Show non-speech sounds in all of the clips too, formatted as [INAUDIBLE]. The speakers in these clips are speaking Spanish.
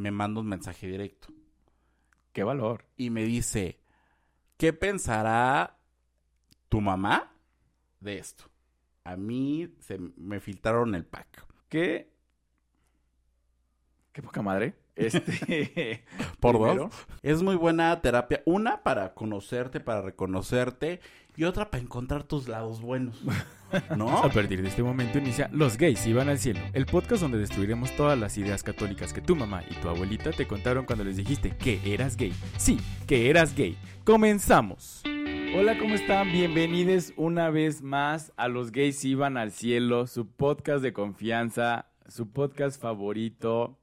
me manda un mensaje directo. Qué valor. Y me dice, ¿qué pensará tu mamá de esto? A mí se me filtraron el pack. Qué. Qué poca madre. Este. [LAUGHS] Por primero, dos. Es muy buena terapia. Una para conocerte, para reconocerte. Y otra para encontrar tus lados buenos. ¿No? [LAUGHS] A partir de este momento inicia Los gays iban al cielo, el podcast donde destruiremos todas las ideas católicas que tu mamá y tu abuelita te contaron cuando les dijiste que eras gay. Sí, que eras gay. Comenzamos. Hola, ¿cómo están? Bienvenidos una vez más a Los gays iban al cielo, su podcast de confianza, su podcast favorito.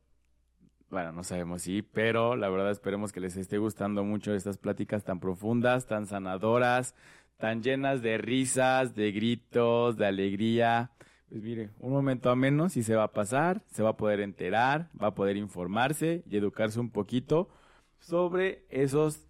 Bueno, no sabemos si, pero la verdad esperemos que les esté gustando mucho estas pláticas tan profundas, tan sanadoras, tan llenas de risas, de gritos, de alegría. Pues mire, un momento a menos y se va a pasar, se va a poder enterar, va a poder informarse y educarse un poquito sobre esos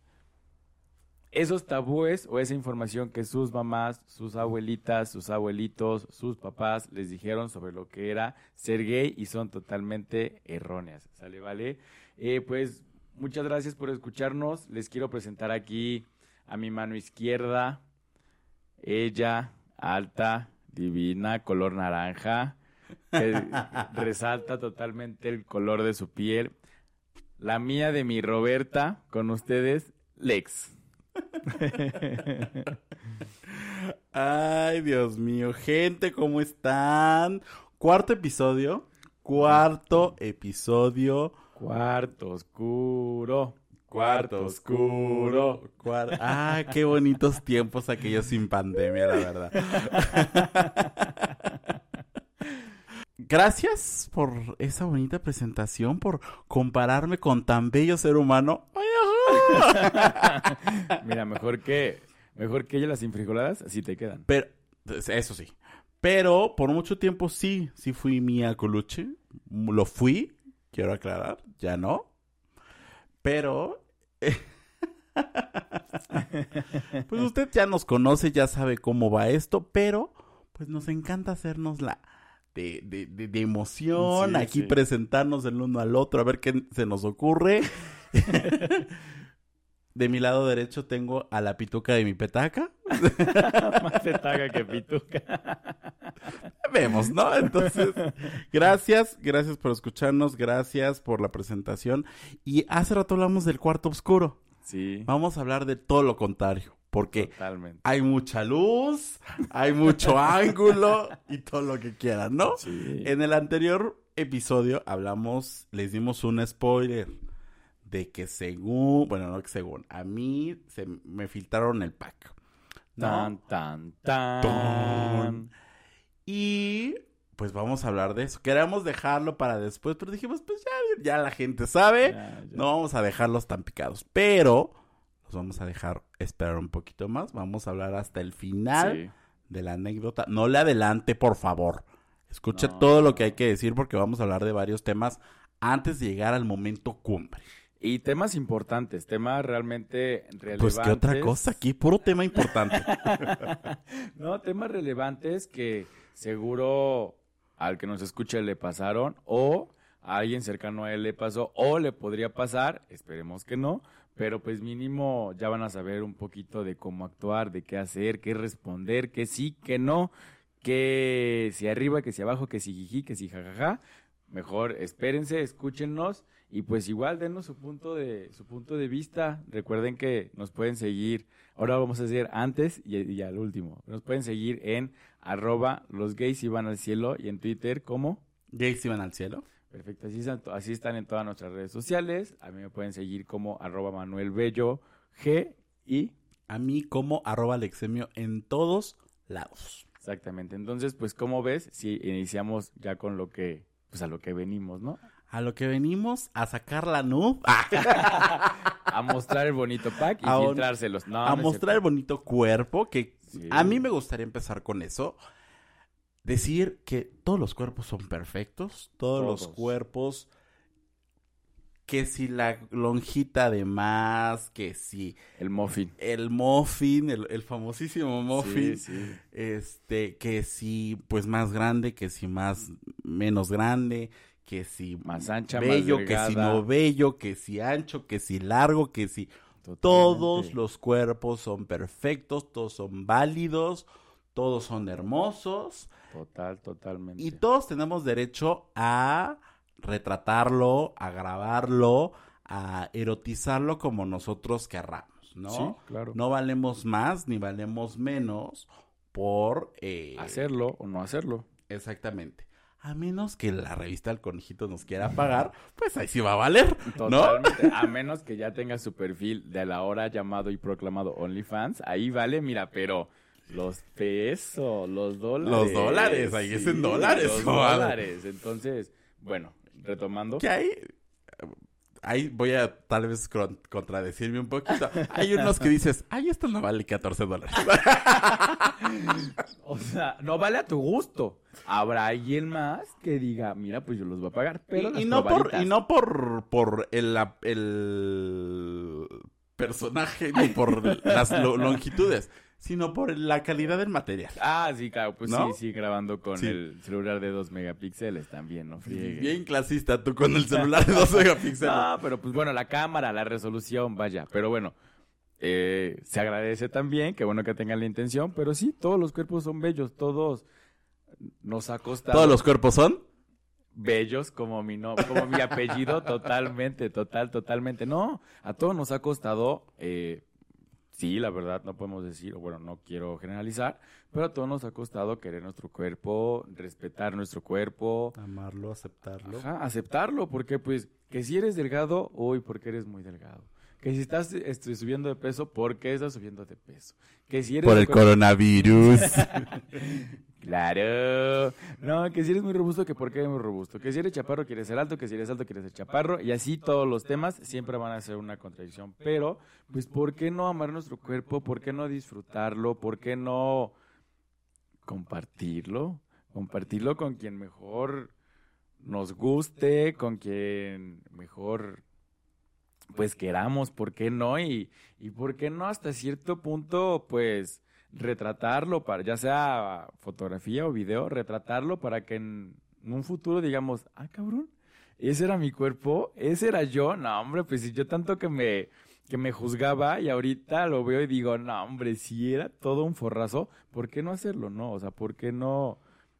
esos tabúes o esa información que sus mamás, sus abuelitas, sus abuelitos, sus papás les dijeron sobre lo que era ser gay y son totalmente erróneas. ¿Sale, vale? Eh, pues muchas gracias por escucharnos. Les quiero presentar aquí a mi mano izquierda. Ella, alta, divina, color naranja, que [LAUGHS] resalta totalmente el color de su piel. La mía de mi Roberta, con ustedes, Lex. [LAUGHS] Ay, Dios mío. Gente, ¿cómo están? Cuarto episodio. Cuarto episodio. Cuarto oscuro. Cuarto oscuro. Cuar- Ah, qué bonitos tiempos aquellos sin pandemia, la verdad. [LAUGHS] Gracias por esa bonita presentación, por compararme con tan bello ser humano. [LAUGHS] Mira, mejor que mejor que ella las infrijoladas, así te quedan. Pero, eso sí. Pero por mucho tiempo sí, sí fui Mía Coluche. Lo fui, quiero aclarar, ya no. Pero... [LAUGHS] pues usted ya nos conoce, ya sabe cómo va esto, pero pues nos encanta hacernos la de, de, de- de emoción, Sí, aquí sí. presentarnos el uno al otro, a ver qué se nos ocurre. [LAUGHS] de mi lado derecho tengo a la pituca de mi petaca. [LAUGHS] Más se taga que pituca. [LAUGHS] vemos, ¿no? Entonces, gracias, gracias por escucharnos, gracias por la presentación. Y hace rato hablamos del cuarto oscuro. Sí, Vamos a hablar de todo lo contrario, porque totalmente. hay mucha luz, hay mucho [LAUGHS] ángulo y todo lo que quieran, ¿no? Sí. En el anterior episodio hablamos, les dimos un spoiler de que según, bueno, no que según, a mí se me filtraron el pack. ¿no? Tan, tan, tan. Ton. Y pues vamos a hablar de eso. Queríamos dejarlo para después, pero dijimos, pues ya, ya la gente sabe. Ya, ya. No vamos a dejarlos tan picados, pero los vamos a dejar esperar un poquito más. Vamos a hablar hasta el final Sí. de la anécdota. No le adelante, por favor. Escuche No, todo lo que hay que decir porque vamos a hablar de varios temas antes de llegar al momento cumbre. Y temas importantes, temas realmente relevantes. Pues qué otra cosa aquí, puro tema importante. [LAUGHS] no, temas relevantes que seguro al que nos escuche le pasaron o a alguien cercano a él le pasó o le podría pasar, esperemos que no, pero pues mínimo ya van a saber un poquito de cómo actuar, de qué hacer, qué responder, que sí, que no, que si arriba, que si abajo, que si jiji, que si jajaja. Mejor espérense, escúchenos y pues igual denos su punto de su punto de vista. Recuerden que nos pueden seguir. Ahora vamos a hacer antes y, y al último. Nos pueden seguir en arroba los gays iban al cielo y en Twitter como Gays iban al cielo. Perfecto, así están, así están en todas nuestras redes sociales. A mí me pueden seguir como arroba Manuel Bello G y A mí como arroba Alexemio en todos lados. exactamente. Entonces, pues como ves, si iniciamos ya con lo que, pues a lo que venimos, ¿no? A lo que venimos a sacar la Ah, [LAUGHS] A mostrar el bonito pack y A filtrárselos. No, a no mostrar el bonito cuerpo, que Sí. a mí me gustaría empezar con eso. Decir que todos los cuerpos son perfectos, todos, los cuerpos, que si la lonjita de más, que si El muffin. el muffin, el, el famosísimo muffin, Sí, sí. este, que si pues más grande, que si más menos grande, que si Más ancha, bello, más que si no bello, que si ancho, que si largo, que si Totalmente. todos los cuerpos son perfectos, todos son válidos, todos son hermosos Total, totalmente. y todos tenemos derecho a retratarlo, a grabarlo, a erotizarlo como nosotros querramos, ¿no? Sí, claro. No valemos más ni valemos menos por eh, Hacerlo o no hacerlo. Exactamente. A menos que la revista El Conejito nos quiera pagar, pues ahí sí va a valer, ¿no? Totalmente. A menos que ya tenga su perfil de la hora llamado y proclamado OnlyFans, ahí vale, mira, pero los pesos, los dólares. Los dólares, ahí es en dólares, Los dólares. Entonces, bueno, retomando. Que hay, ahí voy a tal vez con- contradecirme un poquito. Hay unos que dices, ay, esto no vale 14 dólares. [LAUGHS] O sea, no vale a tu gusto. Habrá alguien más que diga, mira, pues yo los voy a pagar. Pero y, no por, y no por, por el, el personaje ni por las lo- longitudes, sino por la calidad del material. Ah, sí, claro, pues ¿No? sí, sí, grabando con Sí. el celular de 2 megapíxeles también, no friegue. Bien clasista tú con el celular de 12 [LAUGHS] megapíxeles. No, pero pues bueno, la cámara, la resolución, vaya. Pero bueno, eh, se agradece también, que bueno que tengan la intención, pero sí, todos los cuerpos son bellos, todos nos ha costado Todos los cuerpos son. bellos como mi no, como mi apellido, [LAUGHS] totalmente, total, totalmente. No, a todos nos ha costado, eh, sí, la verdad, no podemos decir, o bueno, no quiero generalizar, pero a todos nos ha costado querer nuestro cuerpo, respetar nuestro cuerpo, Amarlo, aceptarlo. Ajá, aceptarlo, porque pues que si eres delgado, uy, porque eres muy delgado. Que si estás este, subiendo de peso, porque estás subiendo de peso. Que si eres Por el coronavirus. [LAUGHS] Claro. No, que si eres muy robusto, que porque eres muy robusto. Que si eres chaparro, quieres ser alto, que si eres alto, quieres ser chaparro. Y así todos los temas siempre van a ser una contradicción. Pero, pues, ¿por qué no amar nuestro cuerpo? ¿Por qué no disfrutarlo? ¿Por qué no compartirlo? Compartirlo con quien mejor nos guste, con quien mejor pues queramos, ¿por qué no? Y, y por qué no hasta cierto punto, pues retratarlo para, ya sea fotografía o video, retratarlo para que en un futuro digamos, ah, cabrón, ese era mi cuerpo, ese era yo, no, hombre, pues si yo tanto que me, que me juzgaba y ahorita lo veo y digo, no, hombre, si era todo un forrazo, ¿por qué no hacerlo, no? O sea, ¿por qué no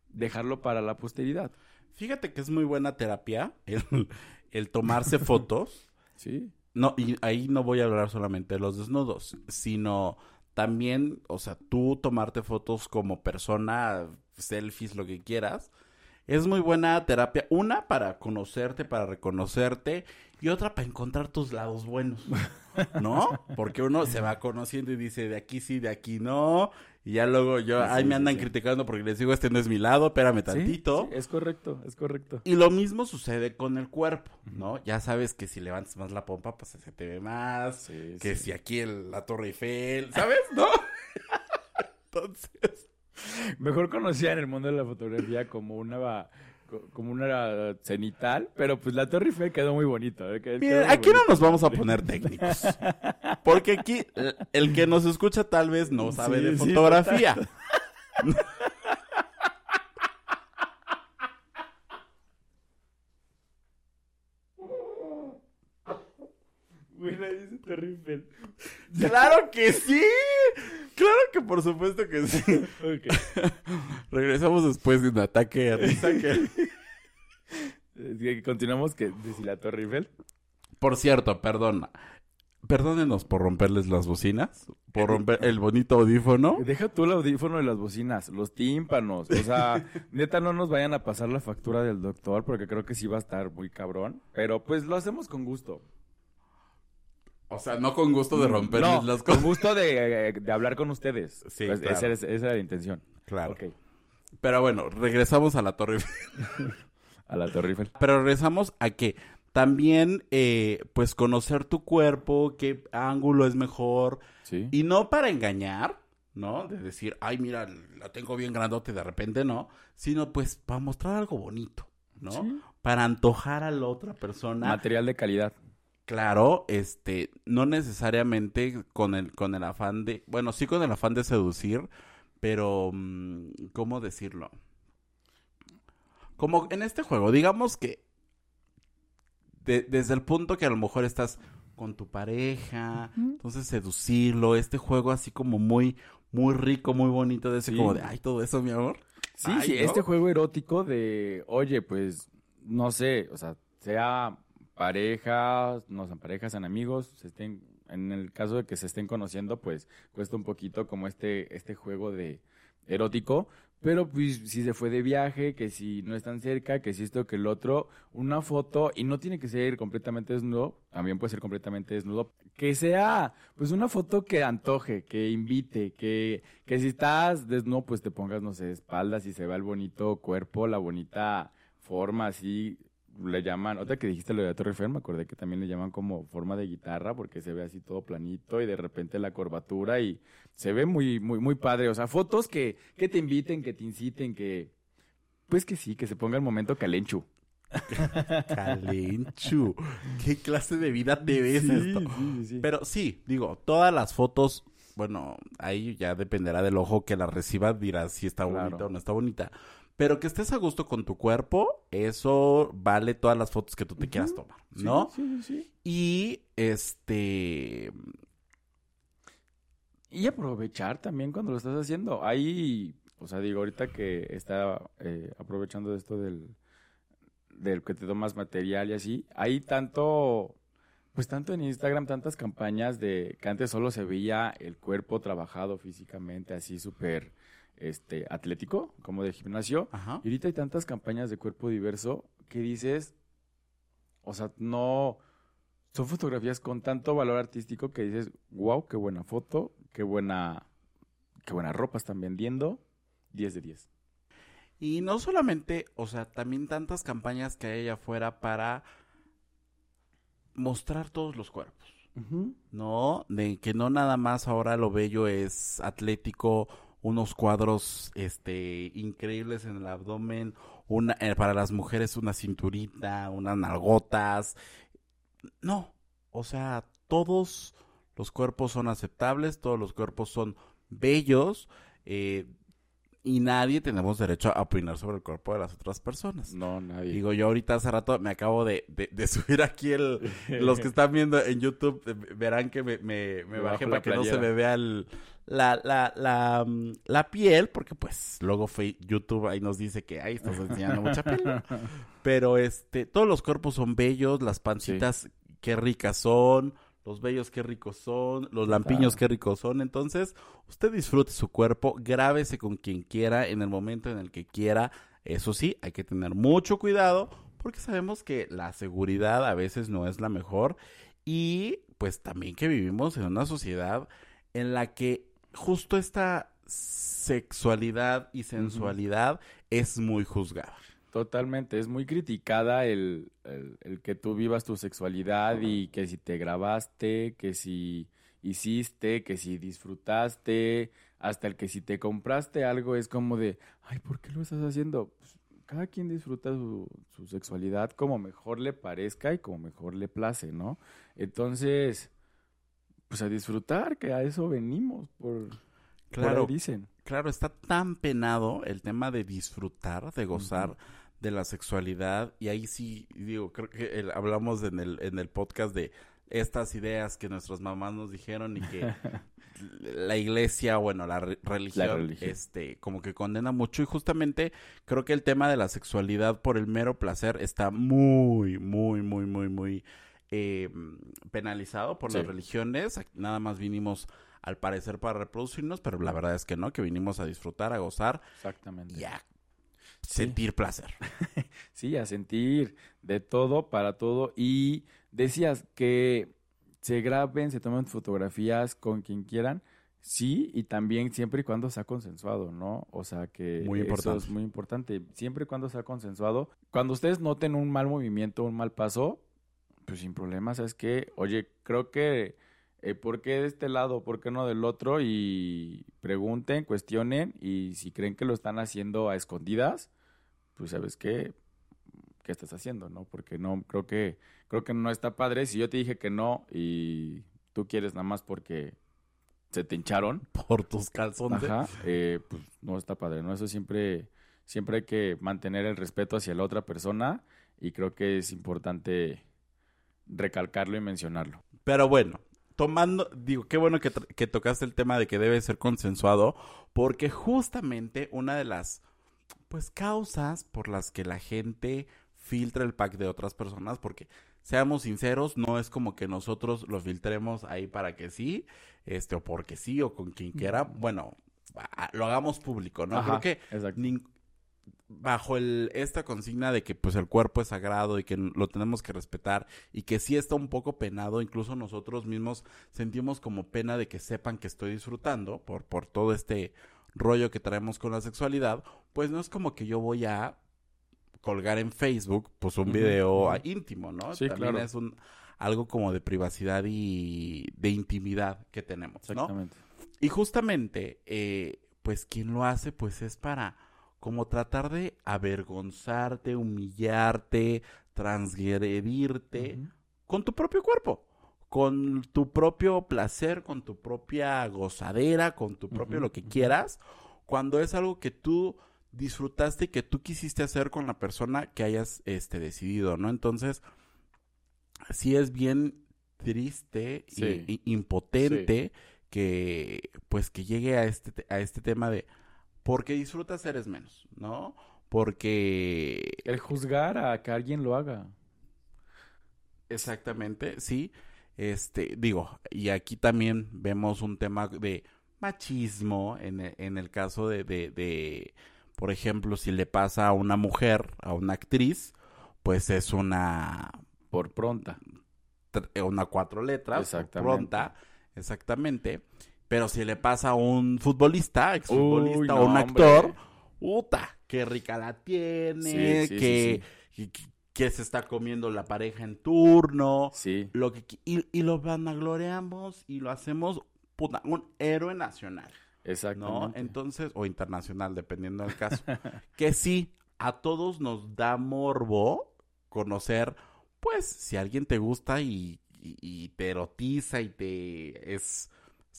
dejarlo para la posteridad? Fíjate que es muy buena terapia el, el [LAUGHS] tomarse fotos. Sí. No, y ahí no voy a hablar solamente de los desnudos, sino también, o sea, tú tomarte fotos como persona, selfies, lo que quieras. Es muy buena terapia. Una para conocerte, para reconocerte, y otra para encontrar tus lados buenos. ¿No? Porque uno se va conociendo y dice, de aquí sí, de aquí no. Y ya luego yo, Sí, ay, me andan sí. criticando porque les digo, este no es mi lado, espérame tantito. Sí, es correcto, es correcto. Y lo mismo sucede con el cuerpo, ¿no? Ya sabes que si levantas más la pompa, pues se te ve más. Que si aquí el- la Torre Eiffel, ¿sabes? ¿No? [LAUGHS] Entonces, Mejor conocida en el mundo de la fotografía como una co- como una cenital, pero pues la Torre Eiffel quedó muy bonito. ¿eh? Quedó- miren, quedó muy aquí no bonito. nos vamos a poner técnicos. Porque aquí el, que nos escucha tal vez no sabe Sí, de sí, [LAUGHS] Mira, dice. ¡Claro que sí! ¡Claro que por supuesto que sí! Ok. Regresamos después de un ataque a risa que... Es que Continuamos que decir la. Por cierto, perdona. Perdónenos por romperles las bocinas, por romper el bonito audífono. Deja tú el audífono de las bocinas, los tímpanos. O sea, [LAUGHS] neta, no nos vayan a pasar la factura del doctor porque creo que sí va a estar muy cabrón. Pero pues lo hacemos con gusto. O sea, no con gusto de romperles no, las con cosas. gusto de, de hablar con ustedes. Sí, Pues, claro. esa, es- esa era la intención. Claro. Ok, Pero bueno, regresamos a la torre. Eiffel. [LAUGHS] a la Torre Eiffel. Pero regresamos a que también, eh, pues, conocer tu cuerpo, qué ángulo es mejor. Sí. Y no para engañar, ¿no? De decir, ay, mira, la tengo bien grandote de repente no. Sino, pues, para mostrar algo bonito, ¿no? Sí. Para antojar a la otra persona. Material de calidad. Claro, este, no necesariamente con el, con el afán de, bueno, sí con el afán de seducir, pero, mm, ¿cómo decirlo? Como en este juego, digamos que de- desde el punto que a lo mejor estás con tu pareja, entonces seducirlo, este juego así como muy, muy rico, muy bonito, de ese Sí. como de, ay, todo eso, mi amor. Sí, Ay, sí, ¿no? este juego erótico de, oye, pues, no sé, o sea, sea pareja, no sean parejas, sean amigos, se estén, en el caso de que se estén conociendo, pues, cuesta un poquito como este, este juego de erótico, pero pues si se fue de viaje, que si no están cerca, que si esto, que el otro, una foto, y no tiene que ser completamente desnudo, también puede ser completamente desnudo, que sea pues una foto que antoje, que invite, que, que si estás desnudo, pues te pongas, no sé, espaldas y se vea el bonito cuerpo, la bonita forma, así le llaman, otra que dijiste lo de la Torre Eiffel, me acordé que también le llaman como forma de guitarra, porque se ve así todo planito y de repente la curvatura y se ve muy, muy, muy padre. O sea, fotos que, que te inviten, que te inciten, que, pues que sí, que se ponga el momento calenchu. [LAUGHS] Calenchu. ¿Qué clase de vida te ves esto? sí, sí. Pero sí, digo, todas las fotos, bueno, ahí ya dependerá del ojo que la reciba, dirá si está Claro. bonita o no está bonita. Pero que estés a gusto con tu cuerpo, eso vale todas las fotos que tú te quieras tomar, ¿no? Sí, sí, sí. Y este, Y aprovechar también cuando lo estás haciendo. Ahí, o sea, digo, ahorita que está eh, aprovechando de esto del, del que te tomas material y así, hay tanto, pues tanto en Instagram, tantas campañas de que antes solo se veía el cuerpo trabajado físicamente, así súper este, atlético, como de gimnasio. ajá. Y ahorita hay tantas campañas de cuerpo diverso que dices, o sea, no, son fotografías con tanto valor artístico que dices, wow, qué buena foto, qué buena, qué buena ropa están vendiendo, 10 de 10. Y no solamente, o sea, también tantas campañas que hay allá afuera para mostrar todos los cuerpos. ¿no? De que no nada más ahora lo bello es atlético, unos cuadros este increíbles en el abdomen, una eh, para las mujeres una cinturita, unas nalgotas. No, o sea, todos los cuerpos son aceptables, todos los cuerpos son bellos eh, y nadie tenemos derecho a opinar sobre el cuerpo de las otras personas. No, nadie. Digo, yo ahorita hace rato me acabo de, de- de [LAUGHS] subir aquí el... Los que están viendo en YouTube eh, verán que me, me, me Me bajé para que no se me vea el, la, la, la, mm, la piel, porque pues luego YouTube ahí nos dice que ahí estás enseñando mucha piel. ¿no? [LAUGHS] Pero este, todos los cuerpos son bellos, las pancitas qué ricas son, los bellos qué ricos son, los lampiños qué ricos son. Entonces, usted disfrute su cuerpo, grábese con quien quiera, en el momento en el que quiera. Eso sí, hay que tener mucho cuidado porque sabemos que la seguridad a veces no es la mejor y pues también que vivimos en una sociedad en la que justo esta sexualidad y sensualidad es muy juzgada. Totalmente, es muy criticada el, el- el que tú vivas tu sexualidad y que si te grabaste, que si hiciste, que si disfrutaste, hasta el que si te compraste algo es como de, ay, ¿por qué lo estás haciendo? Pues, cada quien disfruta su, su sexualidad como mejor le parezca y como mejor le place, ¿no? Entonces, pues a disfrutar, que a eso venimos, por, por Claro, ahí dicen. claro, está tan penado el tema de disfrutar, de gozar de la sexualidad y ahí sí digo, creo que el- hablamos en el en el podcast de estas ideas que nuestras mamás nos dijeron y que [LAUGHS] la iglesia, bueno, la re- religión, religión. este, como que condena mucho y justamente creo que el tema de la sexualidad por el mero placer está muy, muy, muy, muy, muy eh, penalizado por las religiones. Nada más vinimos al parecer para reproducirnos, pero la verdad es que no, que vinimos a disfrutar, a gozar Exactamente. y a sentir placer. [LAUGHS] Sí, a sentir de todo para todo. Y decías que se graben, se tomen fotografías con quien quieran. Sí, y también siempre y cuando sea consensuado, ¿no? O sea que Muy eso importante. es muy importante. Siempre y cuando sea consensuado. Cuando ustedes noten un mal movimiento, un mal paso, pues sin problemas, es que, oye, creo que, eh, ¿por qué de este lado? ¿Por qué no del otro? Y pregunten, cuestionen, y si creen que lo están haciendo a escondidas, pues sabes qué, qué estás haciendo, ¿no? Porque no, creo que, creo que no está padre. Si yo te dije que no y tú quieres nada más porque se te hincharon, Por tus calzones. ajá, eh, pues no está padre, ¿no? Eso siempre, siempre hay que mantener el respeto hacia la otra persona y creo que es importante, recalcarlo y mencionarlo. Pero bueno, tomando, digo, qué bueno que, que, tocaste el tema de que debe ser consensuado, porque justamente una de las, pues, causas por las que la gente filtra el pack de otras personas, porque seamos sinceros, no es como que nosotros lo filtremos ahí para que sí, este, o porque sí, o con quien quiera, bueno, lo hagamos público, ¿no? Creo que bajo el, esta consigna de que pues el cuerpo es sagrado y que lo tenemos que respetar y que sí está un poco penado, incluso nosotros mismos sentimos como pena de que sepan que estoy disfrutando por, por todo este rollo que traemos con la sexualidad, pues no es como que yo voy a colgar en Facebook pues un video íntimo, ¿no? Sí, También claro. es un algo como de privacidad y de intimidad que tenemos, ¿no? Exactamente. Y justamente, eh, pues quien lo hace, pues es para como tratar de avergonzarte, humillarte, transgredirte con tu propio cuerpo, con tu propio placer, con tu propia gozadera, con tu propio lo que quieras, cuando es algo que tú disfrutaste y que tú quisiste hacer con la persona que hayas este decidido, ¿no? Entonces, sí es bien triste y- Sí. y impotente que pues que llegue a este te- a este tema de porque disfrutas eres menos, ¿no? Porque El juzgar a que alguien lo haga. exactamente, sí. Este, digo, y aquí también vemos un tema de machismo en el, en el caso de, de, de, por ejemplo, si le pasa a una mujer, a una actriz, pues es una Por pronta. una cuatro letras, Exactamente. pronta, exactamente. Pero si le pasa a un futbolista, exfutbolista Uy, o no, un hombre. actor, puta, qué rica la tiene, Sí, sí, que, sí, que, que se está comiendo la pareja en turno, Sí. lo que y, y lo vanagloriamos y lo hacemos puta, un héroe nacional, ¿no? Exactamente. Entonces, o internacional, dependiendo del caso. [LAUGHS] que sí, a todos nos da morbo conocer, pues, si alguien te gusta y, y- y te erotiza y te es,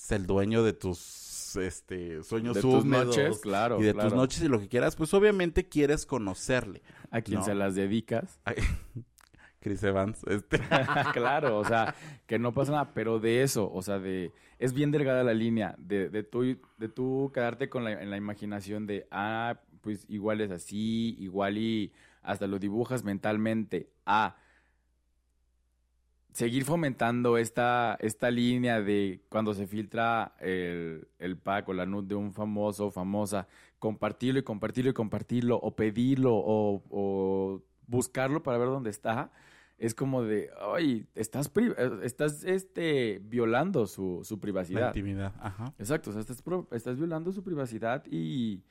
es el dueño de tus este sueños de tus noches, claro. y de claro. tus noches y lo que quieras, pues obviamente quieres conocerle. A quien ¿no? se las dedicas. Ay, [LAUGHS] Chris Evans, este. [LAUGHS] claro, o sea, que no pasa nada, pero de eso, o sea, de es bien delgada la línea de, de tú de tú quedarte con la, en la imaginación de ah, pues igual es así, igual y hasta lo dibujas mentalmente a seguir fomentando esta, esta línea de cuando se filtra el, el pack o la nud de un famoso o famosa, compartirlo y compartirlo y compartirlo, o pedirlo, o, o buscarlo para ver dónde está, es como de, ay, estás, pri- estás este, violando su, su La privacidad. intimidad, ajá. Exacto, o sea, estás, estás violando su privacidad y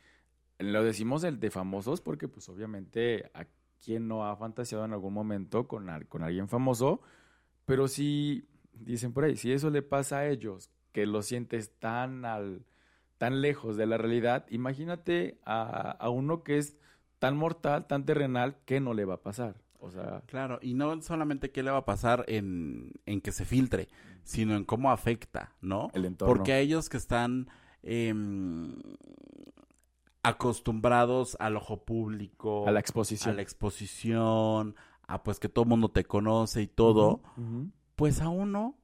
lo decimos el de famosos porque pues obviamente a quien no ha fantaseado en algún momento con, con alguien famoso, pero si, dicen por ahí, si eso le pasa a ellos, que lo sientes tan, al, tan lejos de la realidad, imagínate a, a uno que es tan mortal, tan terrenal, que no le va a pasar. O sea, Claro, y no solamente qué le va a pasar en, en que se filtre, sino en cómo afecta, ¿no? el entorno. Porque a ellos que están em, acostumbrados al ojo público, a la exposición. a la exposición, a pues que todo el mundo te conoce y todo, pues a uno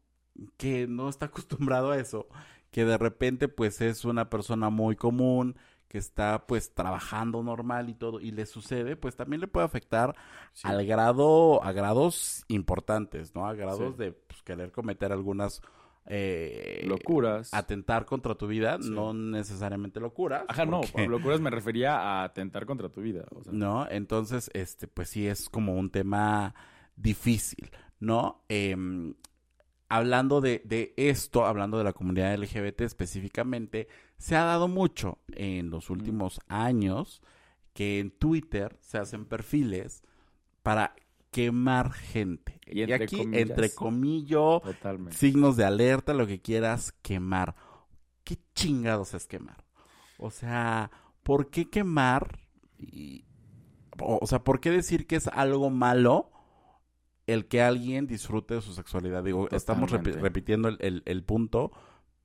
que no está [LAUGHS] acostumbrado a eso, que de repente pues es una persona muy común, que está pues trabajando normal y todo, y le sucede, pues también le puede afectar Sí. al grado, a grados importantes, ¿no? A grados Sí. de pues, querer cometer algunas eh, Locuras. atentar contra tu vida, Sí. no necesariamente locuras. Ajá, no, por locuras me refería a atentar contra tu vida. O sea, ¿no? Entonces, este, pues sí es como un tema difícil, ¿no? Em, hablando de, de esto, hablando de la comunidad LGBT específicamente, se ha dado mucho en los últimos años que en Twitter se hacen perfiles para quemar gente. Y aquí, comillas. entre comillas, Totalmente. signos de alerta, lo que quieras quemar. ¿Qué chingados es quemar? O sea, ¿por qué quemar? Y- o, sea, ¿por qué decir que es algo malo el que alguien disfrute de su sexualidad? Digo, estamos repi- repitiendo el, el- el punto,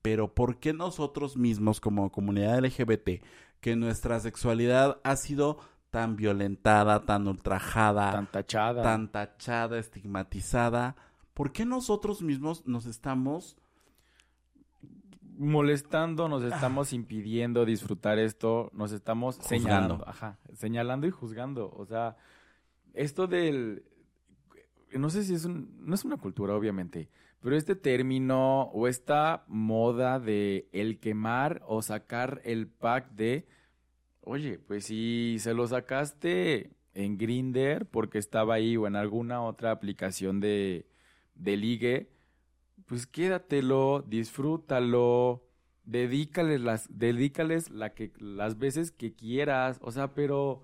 pero ¿por qué nosotros mismos como comunidad LGBT, que nuestra sexualidad ha sido tan violentada, tan ultrajada, Tan tachada. tan tachada, estigmatizada, ¿por qué nosotros mismos nos estamos molestando, nos estamos impidiendo disfrutar esto, nos estamos Juzgando. señalando, ajá, señalando y juzgando. O sea, esto del, no sé si es un, no es una cultura, obviamente, pero este término o esta moda de el quemar o sacar el pack de, oye, pues si se lo sacaste en Grinder porque estaba ahí o en alguna otra aplicación de, de ligue, pues quédatelo, disfrútalo, dedícales las, dedícales que, las veces que quieras, o sea, pero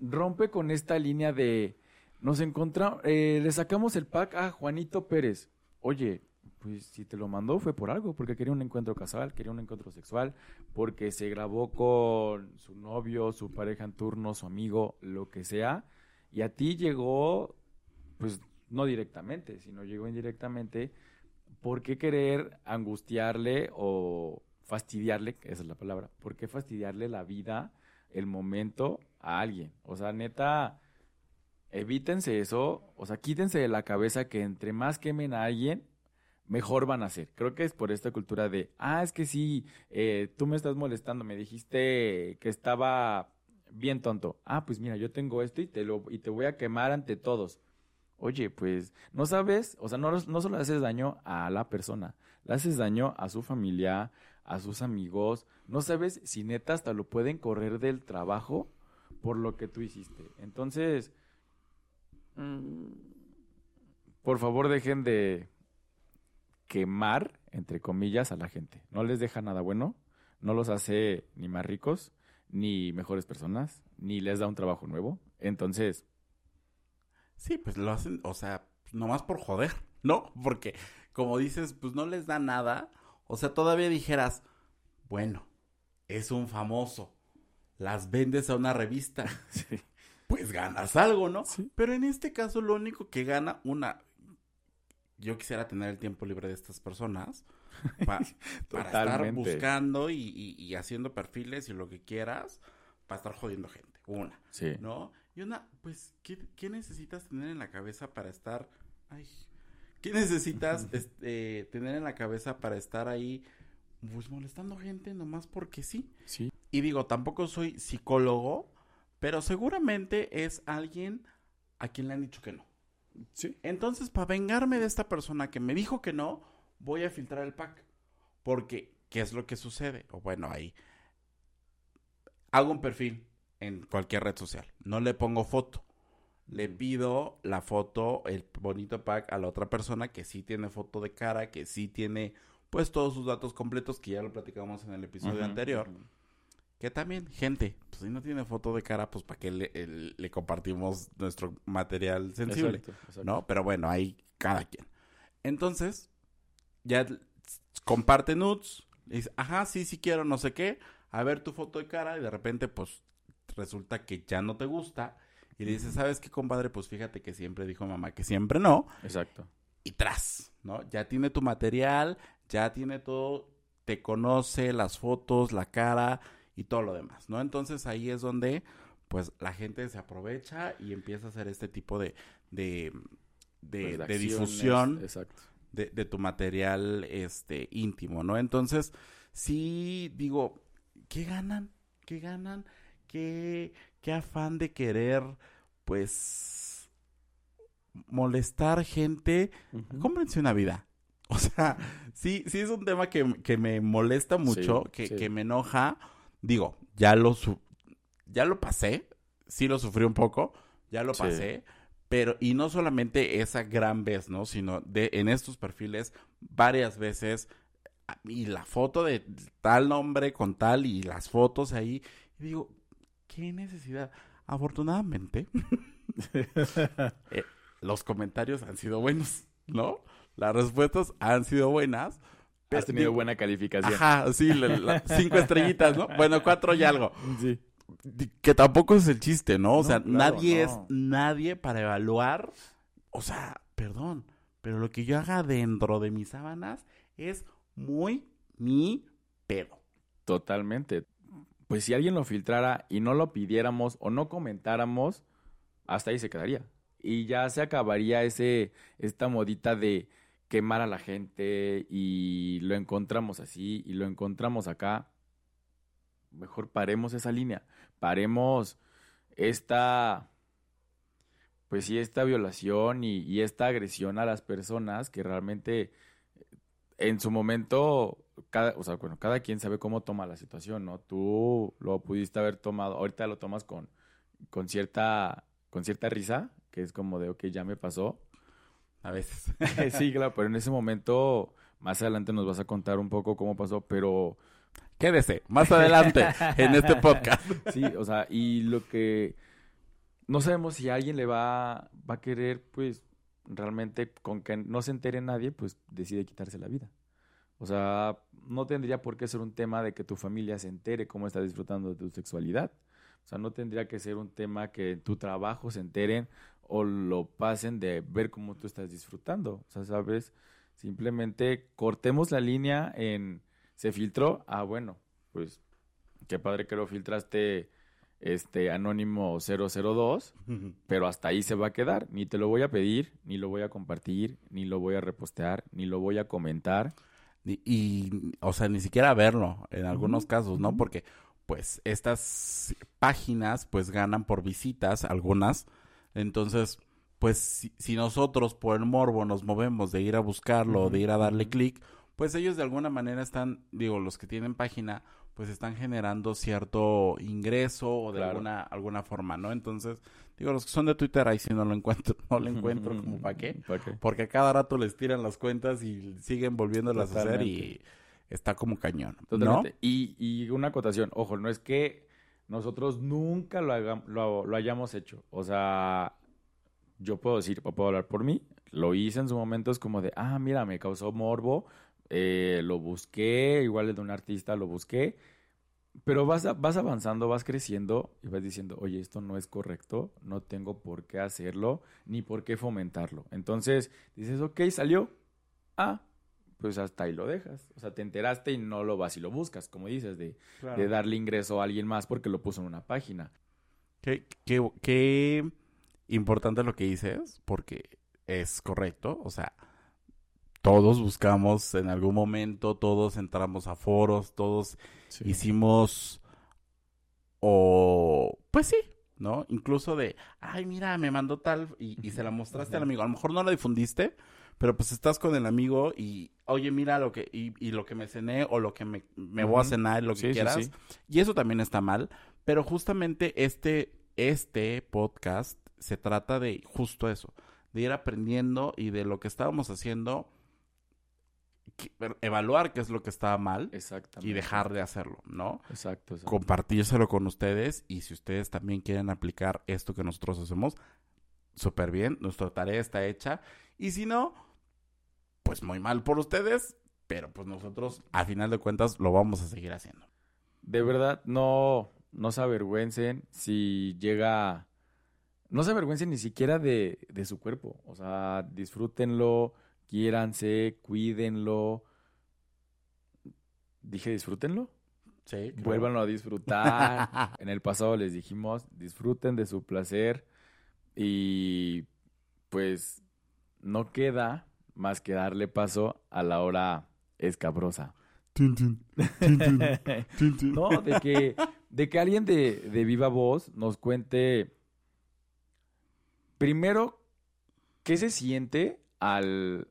rompe con esta línea de nos encontramos, le sacamos el pack a Juanito Pérez. Oye, pues si te lo mandó fue por algo, porque quería un encuentro casual, quería un encuentro sexual, porque se grabó con su novio, su pareja en turno, su amigo, lo que sea, y a ti llegó, pues no directamente, sino llegó indirectamente. ¿Por qué querer angustiarle o fastidiarle, esa es la palabra, por qué fastidiarle la vida, el momento a alguien? O sea, neta, evítense eso, o sea, quítense de la cabeza que entre más quemen a alguien, mejor van a ser. Creo que es por esta cultura de, ah, es que sí, eh, tú me estás molestando, me dijiste que estaba bien tonto. Ah, pues mira, yo tengo esto y te, lo, y te voy a quemar ante todos. Oye, pues no sabes, o sea, no, no solo haces daño a la persona, le haces daño a su familia, a sus amigos. No sabes si neta hasta lo pueden correr del trabajo por lo que tú hiciste. Entonces, mm, por favor dejen de quemar, entre comillas, a la gente. No les deja nada bueno, no los hace ni más ricos, ni mejores personas, ni les da un trabajo nuevo. Entonces, Sí, pues lo hacen, o sea, nomás por joder, ¿no? Porque, como dices, pues no les da nada. O sea, todavía dijeras, bueno, es un famoso, las vendes a una revista, [LAUGHS] sí. pues ganas algo, ¿no? Sí. Pero en este caso, lo único que gana una. Yo quisiera tener el tiempo libre de estas personas [LAUGHS] pa- para estar buscando y, y- y haciendo perfiles y lo que quieras para estar jodiendo gente. Una. Sí. ¿no? Y una, pues, ¿qué, qué necesitas tener en la cabeza para estar, ay, qué necesitas [LAUGHS] este, tener en la cabeza para estar ahí, pues, molestando gente nomás porque sí? Sí. Y digo, tampoco soy psicólogo, pero seguramente es alguien a quien le han dicho que no. Sí. Entonces, para vengarme de esta persona que me dijo que no, voy a filtrar el pack. Porque, ¿qué es lo que sucede? O bueno, ahí. Hago un perfil en cualquier red social. No le pongo foto. Le pido la foto, el bonito pack a la otra persona que sí tiene foto de cara, que sí tiene pues todos sus datos completos, que ya lo platicamos en el episodio anterior. Que también, gente, pues si no tiene foto de cara, pues para qué le, le compartimos nuestro material sensible. Exacto, exacto. ¿no? Pero bueno, ahí cada quien. Entonces, ya comparte nudes, le dice, ajá, sí, sí quiero, no sé qué, a ver tu foto de cara, y de repente, pues, resulta que ya no te gusta, y le dices, ¿sabes qué, compadre? Pues fíjate que siempre dijo mamá que siempre no, Exacto. y tras, ¿no? Ya tiene tu material, ya tiene todo, te conoce las fotos, la cara y todo lo demás, ¿no? Entonces ahí es donde, pues, la gente se aprovecha y empieza a hacer este tipo de, de, de, Pues, de difusión Exacto. de, de tu material, este, íntimo, ¿no? Entonces, sí, digo, ¿qué ganan? ¿Qué ganan? ¿Qué, qué afán de querer, pues, molestar gente? Ujú. cómprense una vida. [LAUGHS] O sea, sí, sí es un tema que, que me molesta mucho, Sí, que, sí. que me enoja. Digo, ya lo ya lo pasé, sí lo sufrí un poco, ya lo Sí. pasé, pero y no solamente esa gran vez, ¿no? Sino de en estos perfiles varias veces a- y la foto de tal nombre con tal y las fotos ahí y digo, ¿qué necesidad? Afortunadamente, [LAUGHS] eh, los comentarios han sido buenos, ¿no? Las respuestas han sido buenas. Has tenido buena calificación. Ajá, sí, la- la- cinco estrellitas, ¿no? Bueno, cuatro y algo. Sí. Que tampoco es el chiste, ¿no? O No, sea, claro, nadie no. es nadie para evaluar. O sea, perdón, pero lo que yo haga dentro de mis sábanas es muy mi pedo. Totalmente. Pues si alguien lo filtrara y no lo pidiéramos o no comentáramos, hasta ahí se quedaría. y ya se acabaría ese, esta modita de quemar a la gente y lo encontramos así y lo encontramos acá. Mejor paremos esa línea, paremos esta, pues sí, esta violación y, esta agresión a las personas que realmente en su momento, cada, bueno, cada quien sabe cómo toma la situación, ¿no? Tú lo pudiste haber tomado, ahorita lo tomas con, con cierta, con cierta risa, que es como de, ok, ya me pasó, A veces. [LAUGHS] sí, claro, pero en ese momento, más adelante nos vas a contar un poco cómo pasó, pero Quédese más adelante [LAUGHS] en este podcast. sí, o sea, y lo que no sabemos si alguien le va, va a querer, pues, realmente con que no se entere nadie, pues decide quitarse la vida. O sea, no tendría por qué ser un tema de que tu familia se entere cómo estás disfrutando de tu sexualidad. O sea, no tendría que ser un tema que en tu trabajo se enteren o lo pasen de ver cómo tú estás disfrutando. O sea, ¿sabes? Simplemente cortemos la línea en se filtró, ah, bueno, pues qué padre que lo filtraste este anónimo 002, pero hasta ahí se va a quedar. Ni te lo voy a pedir, ni lo voy a compartir, ni lo voy a repostear, ni lo voy a comentar. Y, y, o sea, ni siquiera verlo en algunos casos, ¿no? Porque, pues, estas páginas, pues, ganan por visitas, algunas. Entonces, pues, si, si nosotros por el morbo nos movemos de ir a buscarlo, Ujú, de ir a darle clic, pues ellos de alguna manera están, digo, los que tienen página, pues están generando cierto ingreso o de Claro. alguna, alguna forma, ¿no? Entonces, digo, los que son de Twitter, ahí sí no lo encuentro, [LAUGHS] no lo encuentro como para [LAUGHS] qué. Porque a cada rato les tiran las cuentas y siguen volviéndolas a hacer y Totalmente. está como cañón. ¿No? Totalmente. Y, y una acotación, ojo, no es que nosotros nunca lo, hagam- lo, hayamos hecho. O sea, yo puedo decir, puedo hablar por mí, lo hice en su momento, es como de, ah, mira, me causó morbo, eh, lo busqué, igual el de un artista lo busqué, pero vas, vas avanzando, vas creciendo y vas diciendo, oye, esto no es correcto, no tengo por qué hacerlo, ni por qué fomentarlo. Entonces dices, ok, salió, ah, pues hasta ahí lo dejas. O sea, te enteraste y no lo vas y lo buscas, como dices, de, de darle ingreso a alguien más porque lo puso en una página. Qué, qué, qué importante lo que dices, porque es correcto. O sea, todos buscamos en algún momento, todos entramos a foros, todos hicimos o pues sí, ¿no? Incluso de, ay, mira, me mandó tal y, y se la mostraste al amigo. A lo mejor no la difundiste, pero pues estás con el amigo y, oye, mira lo que, y, y lo que me cené o lo que me, me voy a cenar, lo que Sí, quieras. sí. Y eso también está mal, pero justamente este, este podcast se trata de justo eso, de ir aprendiendo y de lo que estábamos haciendo, que- evaluar qué es lo que estaba mal Exactamente. y dejar de hacerlo, ¿no? Exacto, exacto. Compartírselo con ustedes y si ustedes también quieren aplicar esto que nosotros hacemos, súper bien, nuestra tarea está hecha y si no, pues muy mal por ustedes, pero pues nosotros a final de cuentas lo vamos a seguir haciendo. De verdad, no, no se avergüencen si llega... No se avergüencen ni siquiera de, de su cuerpo. O sea, disfrútenlo, quiéranse, cuídenlo. Dije, disfrútenlo. Sí, creo. Vuélvanlo a disfrutar. [LAUGHS] en el pasado les dijimos, disfruten de su placer. Y pues no queda más que darle paso a la hora escabrosa. [LAUGHS] No, de que, de que alguien de, de viva voz nos cuente primero qué se siente al,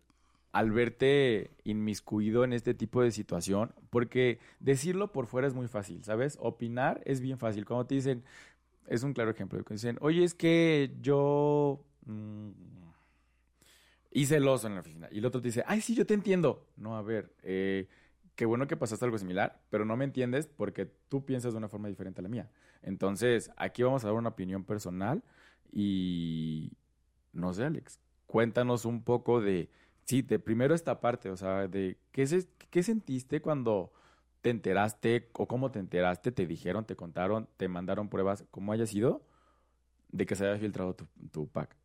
al verte inmiscuido en este tipo de situación, porque decirlo por fuera es muy fácil, ¿sabes? Opinar es bien fácil. Cuando te dicen, es un claro ejemplo, que dicen, oye, es que yo mm, hice el oso en la oficina, y el otro te dice, ay, sí, yo te entiendo. No, a ver, eh, qué bueno que pasaste algo similar, pero no me entiendes porque tú piensas de una forma diferente a la mía. Entonces, aquí vamos a dar una opinión personal y no sé, Alex, cuéntanos un poco de, sí, de primero esta parte, o sea, de qué, qué sentiste cuando te enteraste o cómo te enteraste, te dijeron, te contaron, te mandaron pruebas, cómo haya sido, de que se haya filtrado tu, tu pack.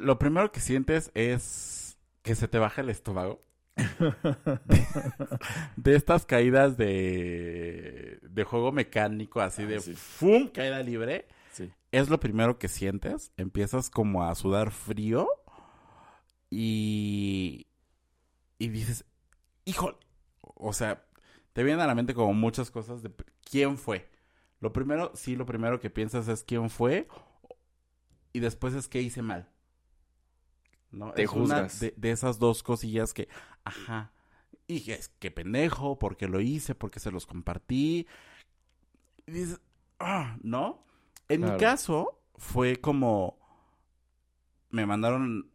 Lo primero que sientes es que se te baja el estómago. [LAUGHS] De estas caídas de, de juego mecánico, así Ah, de sí. ¡fum! caída libre. Sí. es lo primero que sientes. Empiezas como a sudar frío y, y dices, híjole, o sea, te vienen a la mente como muchas cosas de quién fue. Lo primero, sí, lo primero que piensas es quién fue y después es qué hice mal. ¿No? Te es una juzgas. de, de esas dos cosillas que, ajá, y es que pendejo, porque lo hice, porque se los compartí. Y dices, ah, ¿no? En Claro. mi caso fue como, me mandaron,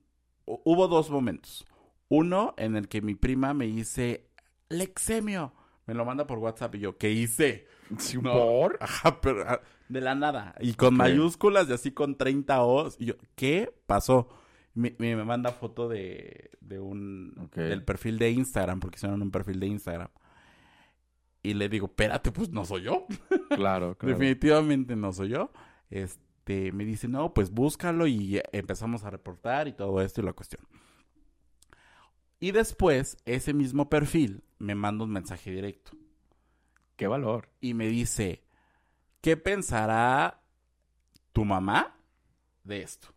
hu- hubo dos momentos. Uno en el que mi prima me dice, Lexemio, me lo manda por WhatsApp y yo, ¿qué hice? Sí, No. ¿Por? Ajá, pero ah, de la nada. Y con mayúsculas y así con 30 O's. Y yo, ¿qué pasó? Me, me, manda foto de, de un... Del perfil de Instagram, porque hicieron un perfil de Instagram. Y le digo, espérate, pues no soy yo. [LAUGHS] Claro, claro. Definitivamente no soy yo. Este, me dice, no, pues búscalo y empezamos a reportar y todo esto y la cuestión. Y después, ese mismo perfil me manda un mensaje directo Qué valor. y me dice, ¿qué pensará tu mamá de esto?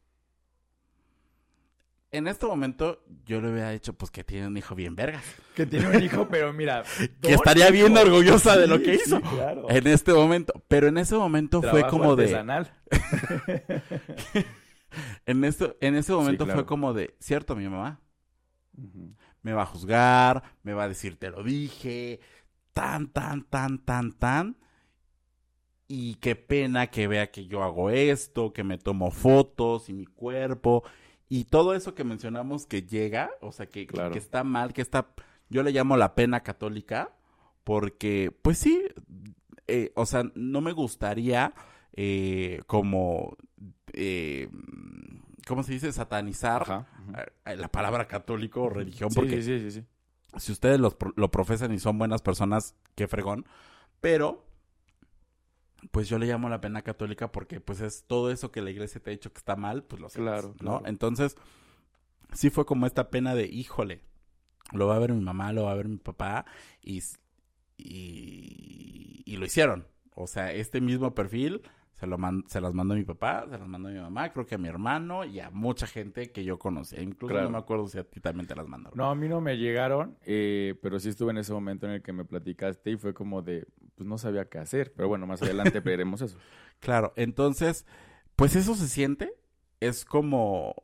En este momento yo le hubiera dicho, pues que tiene un hijo bien vergas. Que tiene un hijo, pero mira. [LAUGHS] Que estaría bien orgullosa de lo que sí, hizo. claro. En este momento. Pero en ese momento fue como de... artesanal. [LAUGHS] En, este, en ese momento claro. fue como de, cierto, mi mamá me va a juzgar, me va a decir, te lo dije, tan, tan, tan, tan, tan. Y qué pena que vea que yo hago esto, que me tomo fotos y mi cuerpo. Y todo eso que mencionamos que llega, o sea, que, que- Claro. que está mal, que está, yo le llamo la pena católica, porque, pues sí, eh, o sea, no me gustaría eh, como, eh, ¿cómo se dice? Satanizar Ajá. eh, la palabra católico o religión, Sí, porque sí, sí, si ustedes pro- lo profesan y son buenas personas, qué fregón. Pero, pues yo le llamo la pena católica porque pues es todo eso que la iglesia te ha dicho que está mal, pues lo sabes, Claro, ¿no? claro. Entonces, sí fue como esta pena de, híjole, lo va a ver mi mamá, lo va a ver mi papá y, y, y lo hicieron. O sea, este mismo perfil se, lo man- se las mandó a mi papá, se las mandó a mi mamá, creo que a mi hermano y a mucha gente que yo conocía. Incluso Claro. no me acuerdo si a ti también te las mandaron. No, a mí no me llegaron, eh, pero sí estuve en ese momento en el que me platicaste y fue como de, pues no sabía qué hacer. Pero bueno, más adelante [LAUGHS] veremos eso. Claro, entonces, pues eso se siente. Es como.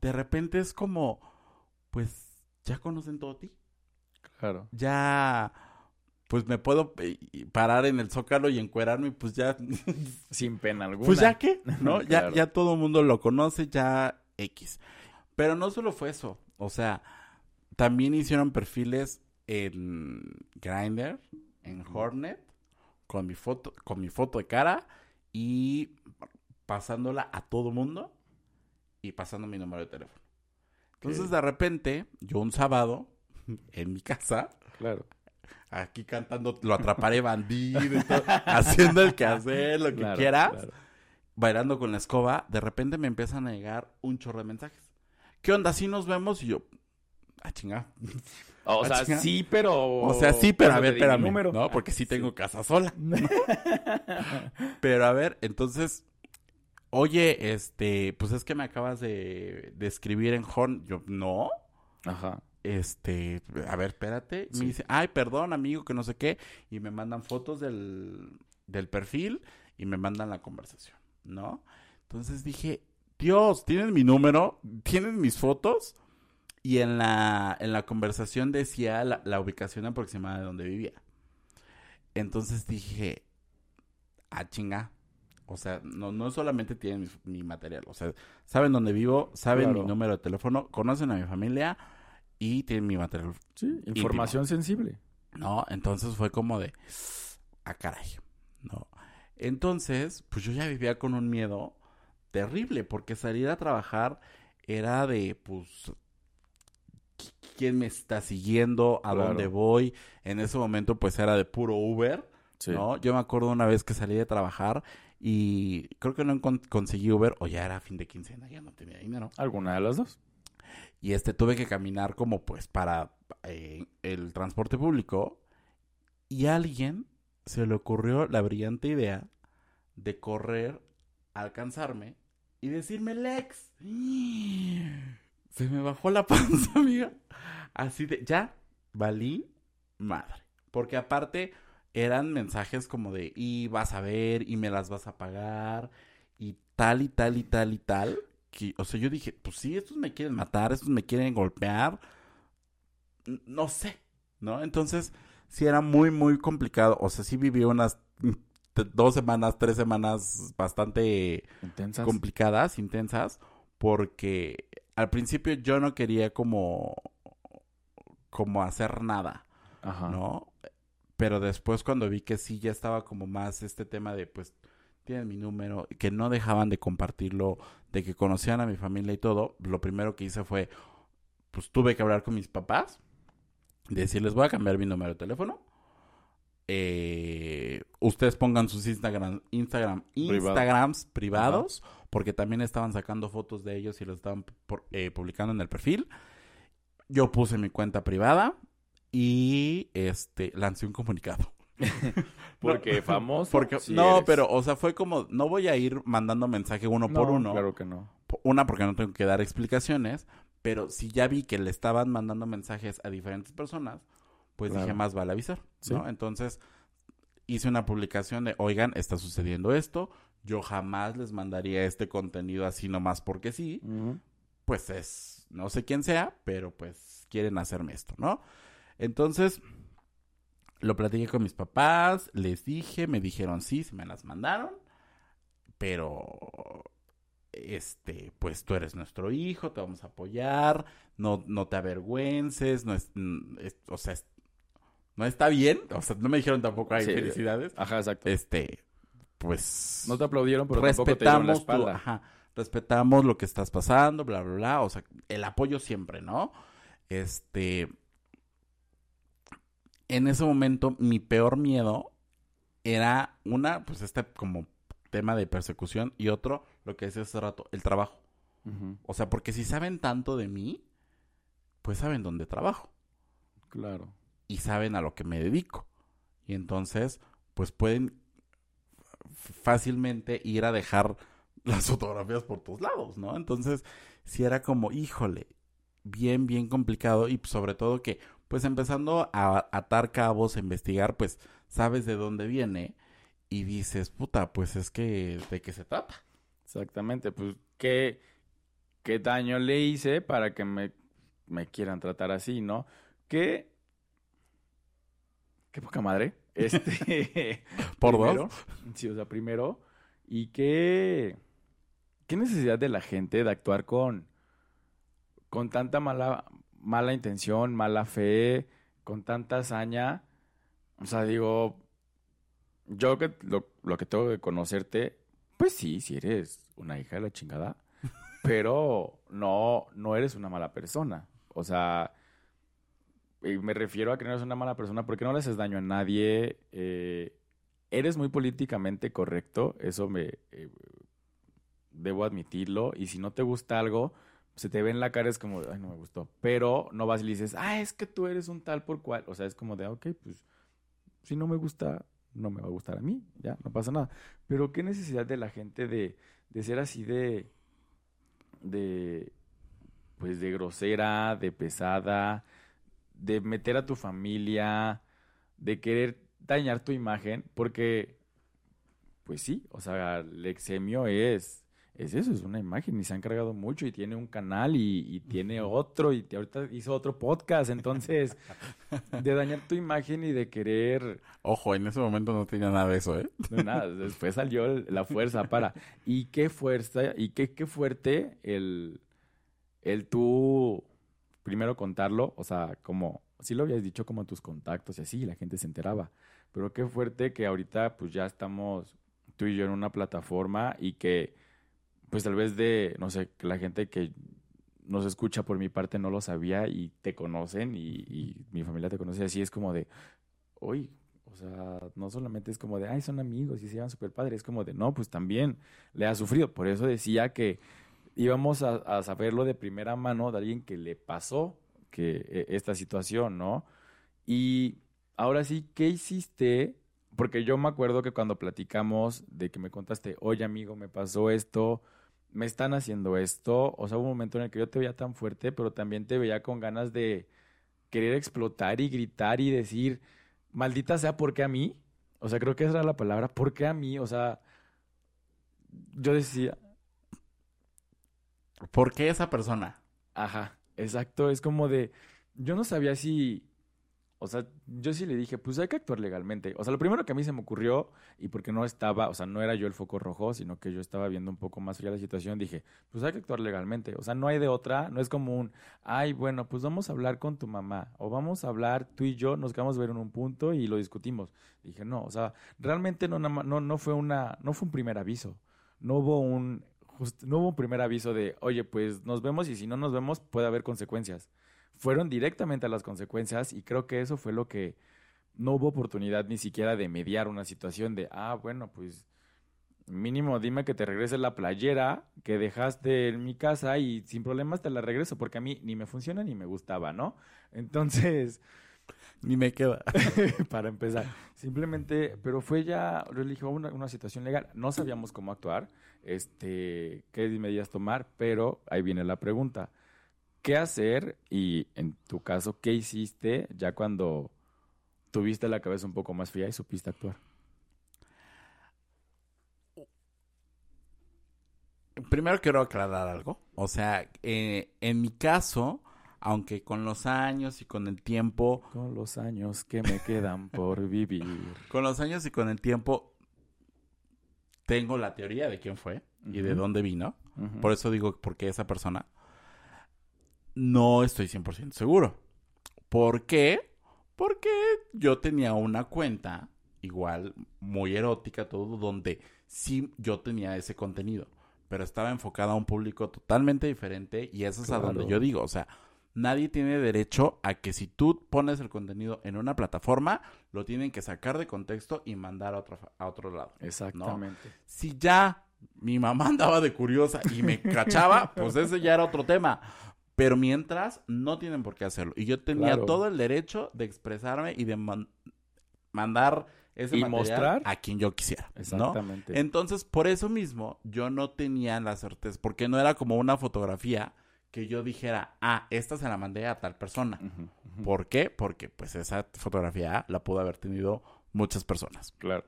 De repente es como. Pues ya conocen todo ti. Claro. Ya. Pues me puedo eh, parar en el zócalo y encuerarme y pues ya. [LAUGHS] Sin pena alguna. Pues ya qué, [LAUGHS] ¿no? Ya, ya todo el mundo lo conoce, ya X. Pero no solo fue eso. O sea, también hicieron perfiles en Grindr, en Hornet, con mi foto, con mi foto de cara y pasándola a todo mundo y pasando mi número de teléfono. Entonces, de repente, yo un sábado, [LAUGHS] en mi casa, Claro. aquí cantando Lo atraparé bandido y todo, [LAUGHS] haciendo el quehacer, lo que claro, quieras claro. bailando con la escoba, de repente me empiezan a llegar un chorro de mensajes. ¿Qué onda? ¿Sí nos vemos? Y yo, ah, chinga. O Ah, sea, chinga. sí, pero... O sea, sí, pero a ¿cuándo ver, espérame. número? ¿No? Porque sí tengo casa sola. [LAUGHS] Pero a ver, entonces, oye, este, pues es que me acabas de, de escribir en Horn. Yo, no. Ajá. Este, a ver, espérate. Sí. Me dice, ay, perdón, amigo, que no sé qué. Y me mandan fotos del, del perfil y me mandan la conversación, ¿no? Entonces dije, Dios, ¿tienen mi número? ¿Tienen mis fotos? Y en la, en la conversación decía la, la ubicación aproximada de donde vivía. Entonces dije, ah, chinga. O sea, no, no solamente tienen mi, mi material. O sea, saben dónde vivo, saben Claro. mi número de teléfono, conocen a mi familia y tienen mi material. Sí, información sensible. ¿No? Entonces fue como de, ah, caray. ¿No? Entonces, pues yo ya vivía con un miedo terrible, porque salir a trabajar era de, pues, ¿quién me está siguiendo? ¿A Claro. dónde voy? En ese momento, pues era de puro Uber. Sí. ¿no? Yo me acuerdo una vez que salí de trabajar y creo que no conseguí Uber o ya era fin de quincena, ya no tenía dinero. ¿Alguna de las dos? Y este tuve que caminar como pues para eh, el transporte público y a alguien se le ocurrió la brillante idea de correr, alcanzarme y decirme Lex. Se me bajó la [LAUGHS] panza, amiga. Así de, ya, valí madre. Porque aparte eran mensajes como de, y vas a ver, y me las vas a pagar, y tal y tal y tal y tal. Que, o sea, yo dije, pues sí, estos me quieren matar, estos me quieren golpear. No sé, ¿no? Entonces, sí era muy, muy complicado. O sea, sí viví unas dos semanas, tres semanas bastante Intensas. complicadas, intensas, porque al principio yo no quería como, como hacer nada, Ajá. ¿no? Pero después cuando vi que sí ya estaba como más este tema de pues tienen mi número, que no dejaban de compartirlo, de que conocían a mi familia y todo, lo primero que hice fue, pues tuve que hablar con mis papás, decirles voy a cambiar mi número de teléfono. Eh, ustedes pongan sus Instagram, Instagram, Privado. Instagrams privados, porque también estaban sacando fotos de ellos y los estaban por- eh, publicando en el perfil. Yo puse mi cuenta privada y este lancé un comunicado. [LAUGHS] [LAUGHS] Porque famoso. Porque sí no, eres. pero o sea, fue como no voy a ir mandando mensaje uno por No, uno. Claro que no. Una porque no tengo que dar explicaciones, pero si ya vi que le estaban mandando mensajes a diferentes personas, pues Claro. dije más vale avisar, Sí. ¿no? Entonces hice una publicación de, oigan, está sucediendo esto, yo jamás les mandaría este contenido así nomás porque sí, pues es, no sé quién sea, pero pues quieren hacerme esto, ¿no? Entonces, lo platiqué con mis papás, les dije, me dijeron sí, se me las mandaron, pero, este, pues tú eres nuestro hijo, te vamos a apoyar, no, no te avergüences, no es, es- o sea, es- no está bien, o sea, no me dijeron tampoco, ay, Sí. felicidades, Ajá, exacto. este, pues No te aplaudieron, pero tampoco te dieron la respetamos tu, ajá, respetamos lo que estás pasando, bla, bla, bla, o sea, el apoyo siempre, ¿no? Este, en ese momento mi peor miedo era una, pues este como tema de persecución y otro, lo que decía hace rato, el trabajo. O sea, porque si saben tanto de mí, pues saben dónde trabajo Claro. y saben a lo que me dedico. Y entonces, pues pueden fácilmente ir a dejar [LAUGHS] las fotografías por todos lados, ¿no? Entonces, si era como, híjole, bien, bien complicado y sobre todo que, pues empezando a atar cabos, a investigar, pues sabes de dónde viene y dices, puta, pues es que, ¿de qué se trata? Exactamente. Pues, ¿qué, qué daño le hice para que me, me quieran tratar así, no? ¿Qué? Qué poca madre. Este. [LAUGHS] Por primero, dos. Sí, o sea, primero. ¿Y qué, qué necesidad de la gente de actuar con, con tanta mala, mala intención, mala fe, con tanta hazaña? O sea, digo, yo que lo, lo que tengo que conocerte, pues sí, si eres una hija de la chingada, pero no, no eres una mala persona. O sea, y me refiero a que no eres una mala persona porque no le haces daño a nadie. eh, eres muy políticamente correcto, eso me eh, debo admitirlo. Y si no te gusta algo, se te ve en la cara, es como, ay, no me gustó. Pero no vas y le dices, ah, es que tú eres un tal por cual. O sea, es como de, ok, pues si no me gusta, no me va a gustar a mí, ya, no pasa nada. Pero qué necesidad de la gente de, de ser así de, de, pues de grosera, de pesada, de meter a tu familia, de querer dañar tu imagen, porque, pues sí, o sea, el exemio es, es eso, es una imagen y se han cargado mucho y tiene un canal y, y tiene otro y te- ahorita hizo otro podcast, entonces, [LAUGHS] de dañar tu imagen y de querer Ojo, en ese momento no tenía nada de eso, ¿eh? no, nada, después salió la fuerza para. Y qué fuerza, y qué, qué fuerte el, el tú primero contarlo, o sea, como, sí lo habías dicho como tus contactos y así, la gente se enteraba. Pero qué fuerte que ahorita pues ya estamos tú y yo en una plataforma y que pues tal vez de, no sé, la gente que nos escucha por mi parte no lo sabía y te conocen y, y mi familia te conoce así, es como de, uy, o sea, no solamente es como de, ay, son amigos y se llevan súper padre, es como de, no, pues también le ha sufrido. Por eso decía que íbamos a, saberlo de primera mano de alguien que le pasó que, e- esta situación, ¿no? Y ahora sí, ¿qué hiciste porque yo me acuerdo que cuando platicamos de que me contaste, oye amigo, me pasó esto, me están haciendo esto, o sea, hubo un momento en el que yo te veía tan fuerte, pero también te veía con ganas de querer explotar y gritar y decir, maldita sea, ¿por qué a mí? O sea, creo que esa era la palabra, ¿por qué a mí? O sea, yo decía... ¿Por qué esa persona? Ajá, exacto, es como de, yo no sabía si o sea, yo sí le dije, pues hay que actuar legalmente. O sea, lo primero que a mí se me ocurrió, y porque no estaba, o sea, no era yo el foco rojo, sino que yo estaba viendo un poco más fría la situación, dije, pues hay que actuar legalmente. O sea, no hay de otra, no es como un, ay, bueno, pues vamos a hablar con tu mamá, o vamos a hablar tú y yo, nos quedamos a ver en un punto y lo discutimos. Dije, no, o sea, realmente no, no, no fue una, no fue un primer aviso. No hubo un, no hubo un primer aviso de, oye, pues nos vemos y si no nos vemos puede haber consecuencias fueron directamente a las consecuencias y creo que eso fue lo que no hubo oportunidad ni siquiera de mediar una situación de, ah, bueno, pues mínimo dime que te regrese la playera que dejaste en mi casa y sin problemas te la regreso porque a mí ni me funciona ni me gustaba, ¿no? Entonces... Ni me queda. [LAUGHS] para empezar. Simplemente, pero fue ya, yo le una, una situación legal. No sabíamos cómo actuar, este, qué medidas tomar, pero ahí viene la pregunta qué hacer y en tu caso, qué hiciste ya cuando tuviste la cabeza un poco más fría y supiste actuar. Primero quiero aclarar algo. O sea, eh, en mi caso, aunque con los años y con el tiempo... Con los años que me quedan por vivir. [LAUGHS] Con los años y con el tiempo, tengo la teoría de quién fue y de dónde vino. Por eso digo, porque esa persona no estoy 100% seguro. ¿Por qué? Porque yo tenía una cuenta, igual muy erótica, todo, donde sí yo tenía ese contenido, pero estaba enfocada a un público totalmente diferente y eso es a donde yo digo, o sea, nadie tiene derecho a que si tú pones el contenido en una plataforma, lo tienen que sacar de contexto y mandar a otro, a otro lado. Exactamente. Si ya mi mamá [LAUGHS] andaba de curiosa y me cachaba, pues ese ya era otro tema. Pero mientras, no tienen por qué hacerlo. Y yo tenía todo el derecho de expresarme y de mandar ese mostrar a quien yo quisiera. Exactamente. Entonces, por eso mismo, yo no tenía la certeza, porque no era como una fotografía que yo dijera, ah, esta se la mandé a tal persona. ¿Por qué? Porque pues esa fotografía la pudo haber tenido muchas personas. Claro.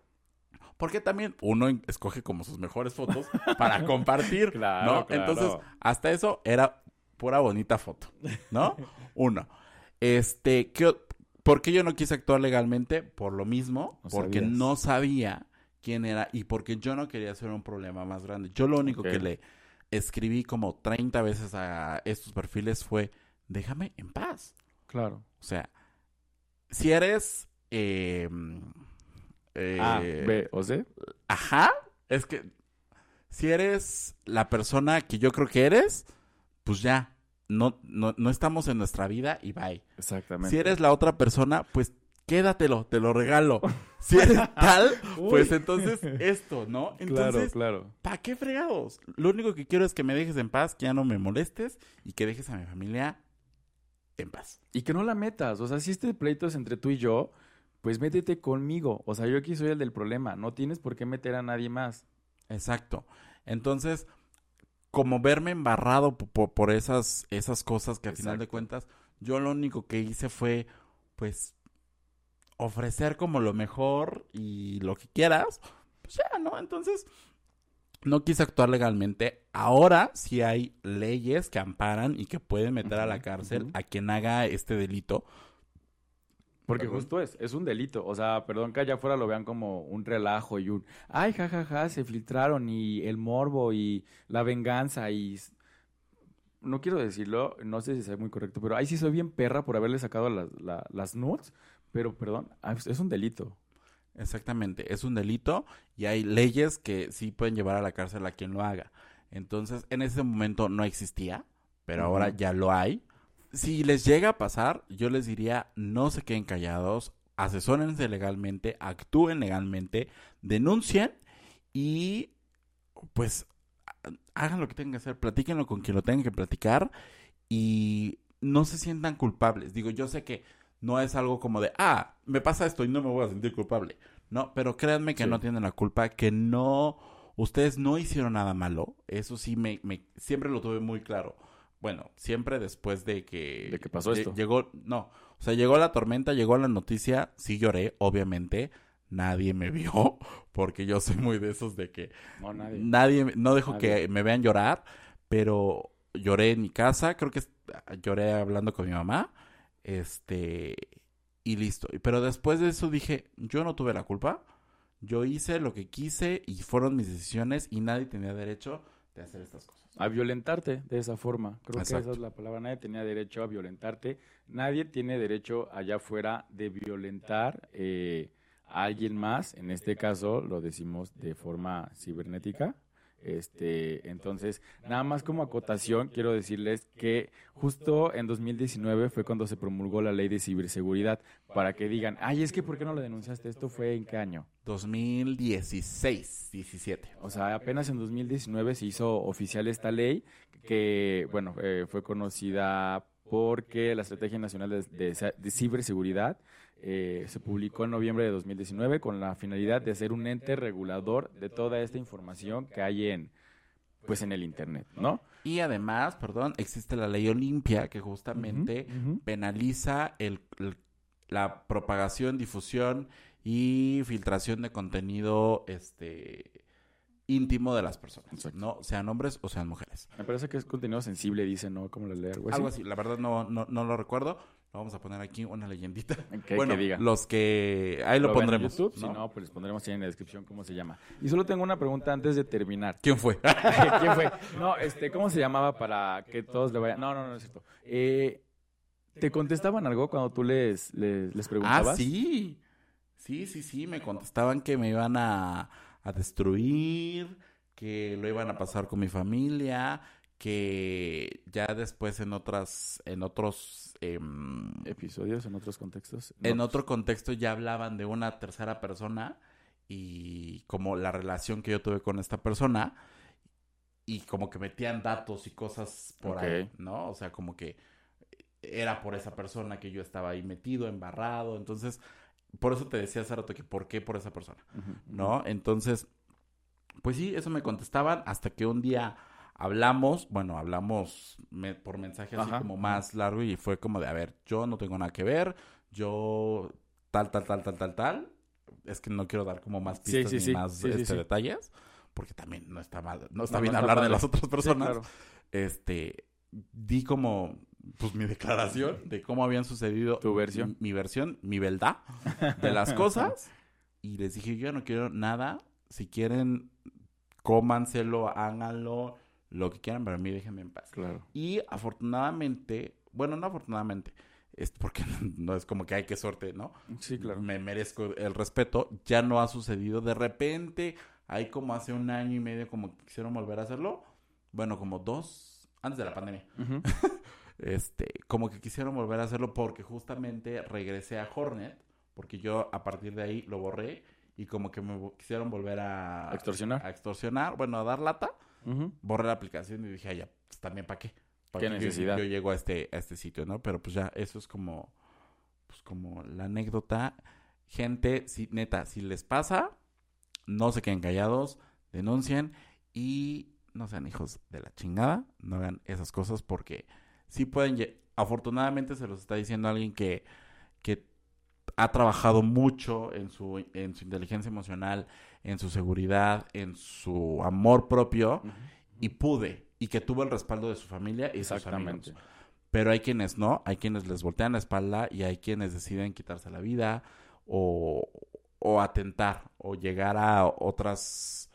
Porque también uno escoge como sus mejores fotos [LAUGHS] para compartir, claro, Entonces, hasta eso era pura bonita foto, ¿no? [LAUGHS] Uno. Este, ¿qué, ¿por qué yo no quise actuar legalmente? Por lo mismo, porque no sabía quién era y porque yo no quería hacer un problema más grande. Yo lo único que le escribí como 30 veces a estos perfiles fue, déjame en paz. Claro. O sea, si eres... Eh, a, B o C. Ajá. Es que si eres la persona que yo creo que eres, pues ya, no, no, no estamos en nuestra vida y bye. Exactamente. Si eres la otra persona, pues quédatelo, te lo regalo. [LAUGHS] Si eres [LAUGHS] tal, pues entonces [LAUGHS] esto, ¿no? Entonces, claro, claro. ¿Para qué fregados? Lo único que quiero es que me dejes en paz, que ya no me molestes y que dejes a mi familia en paz. Y que no la metas. O sea, si este pleito es entre tú y yo, pues métete conmigo. O sea, yo aquí soy el del problema. No tienes por qué meter a nadie más. Exacto. Entonces, como verme embarrado por, esas, esas cosas que al final de cuentas, yo lo único que hice fue, pues, ofrecer como lo mejor y lo que quieras, pues ya, ¿no? Entonces, no quise actuar legalmente. Ahora sí hay leyes que amparan y que pueden meter a la cárcel a quien haga este delito. Porque justo es, es un delito. O sea, perdón que allá afuera lo vean como un relajo y un, ay, jajaja, ja, ja, se filtraron y el morbo y la venganza y... No quiero decirlo, no sé si sea muy correcto, pero ahí sí soy bien perra por haberle sacado las, las nudes, pero perdón, ah, es un delito. Exactamente, es un delito y hay leyes que sí pueden llevar a la cárcel a quien lo haga. Entonces, en ese momento no existía, pero ahora ya lo hay si les llega a pasar, yo les diría, no se queden callados, asesórense legalmente, actúen legalmente, denuncien y pues hagan lo que tengan que hacer, platíquenlo con quien lo tengan que platicar y no se sientan culpables. Digo, yo sé que no es algo como de, ah, me pasa esto y no me voy a sentir culpable. No, pero créanme que Sí. no tienen la culpa, que no, ustedes no hicieron nada malo. Eso sí, me, me siempre lo tuve muy claro. Bueno, siempre después de que... De que pasó esto. Llegó, no, o sea, llegó la tormenta, llegó la noticia, sí lloré, obviamente. Nadie me vio, [LAUGHS] porque yo soy muy de esos de que No, nadie. nadie, no dejo Nadie. que me vean llorar, pero lloré en mi casa, creo que lloré hablando con mi mamá, este, y listo. Pero después de eso dije, yo no tuve la culpa, yo hice lo que quise y fueron mis decisiones y nadie tenía derecho de hacer estas cosas. a violentarte de esa forma. Creo que esa es la palabra. Nadie tenía derecho a violentarte. Nadie tiene derecho allá afuera de violentar eh, a alguien más. En este caso lo decimos de forma cibernética. Este, entonces, nada más como acotación, quiero decirles que justo en 2019 fue cuando se promulgó la ley de ciberseguridad para que digan, ay, es que ¿por qué no lo denunciaste? ¿Esto fue en qué año? 2016, 17. O sea, apenas en 2019 se hizo oficial esta ley que, bueno, eh, fue conocida porque la Estrategia Nacional de, de- de Ciberseguridad eh, se publicó en noviembre de 2019 con la finalidad de ser un ente regulador de toda esta información que hay en, pues, en el Internet, ¿no? Y además, perdón, existe la ley Olimpia que justamente penaliza el, el- la propagación, difusión y filtración de contenido este íntimo de las personas, Exacto. no sean hombres o sean mujeres. Me parece que es contenido sensible, dice, ¿no? Como la ley, algo así. Algo así, la verdad no, no, no lo recuerdo. Lo vamos a poner aquí una leyendita. [LAUGHS] Bueno, que diga. los que ahí lo, en pondremos. YouTube, ¿no? Si no, pues les pondremos ahí en la descripción cómo se llama. Y solo tengo una pregunta antes de terminar. ¿Quién fue? [LAUGHS] ¿Quién fue? No, este, ¿cómo se llamaba para que todos le vayan? No, no, no es cierto. Eh, ¿Te contestaban algo cuando tú les, les, les preguntabas? Ah, sí. Sí, sí, sí. Me contestaban que me iban a, a destruir, que lo iban a pasar con mi familia, que ya después en otras, en otros, em, ¿Episodios en otros contextos? en otro contexto ya hablaban de una tercera persona y como la relación que yo tuve con esta persona y como que metían datos y cosas por ahí, ¿no? O sea, como que era por esa persona que yo estaba ahí metido, embarrado, entonces por eso te decía hace rato que por qué por esa persona. ¿no? Entonces, pues sí, eso me contestaban hasta que un día hablamos, bueno, hablamos me- por mensaje así Ajá, como más largo y fue como de, a ver, yo no tengo nada que ver, yo tal, tal, tal, tal, tal, tal. Es que no quiero dar como más pistas sí, ni sí, más este, detalles, porque también no está mal, no está No, bien no está hablar de las otras personas. claro. Este, di como, pues mi declaración de cómo habían sucedido. Tu versión. Mi, mi versión, mi verdad de las [LAUGHS] cosas. Y les dije, yo no quiero nada. Si quieren, cómanselo, háganlo, lo que quieran, pero a mí déjenme en paz. Claro. Y afortunadamente, bueno, no afortunadamente, es porque [LAUGHS] no es como que hay que suerte, ¿no? Sí, claro. Me merezco el respeto. Ya no ha sucedido. De repente, ahí como hace un año y medio, como que quisieron volver a hacerlo. Bueno, como dos, antes de la pandemia. [LAUGHS] Este, como que quisieron volver a hacerlo porque justamente regresé a Hornet. Porque yo a partir de ahí lo borré. Y como que me quisieron volver a, ¿A extorsionar? a extorsionar, bueno, a dar lata. Ujú. Borré la aplicación y dije, ay, ya, pues también para qué. ¿Pa' ¿Qué necesidad? Yo, llego a este, a este sitio, ¿no? Pero pues ya, eso es como, pues como la anécdota. Gente, si, neta, si les pasa, no se queden callados, denuncien y no sean hijos de la chingada, no hagan esas cosas porque sí pueden, afortunadamente se los está diciendo alguien que ha trabajado mucho en su, en su inteligencia emocional, en su seguridad, en su amor propio y pude y que tuvo el respaldo de su familia y sus Exactamente. amigos. Pero hay quienes no, hay quienes les voltean la espalda y hay quienes deciden quitarse la vida o, o atentar o llegar a otras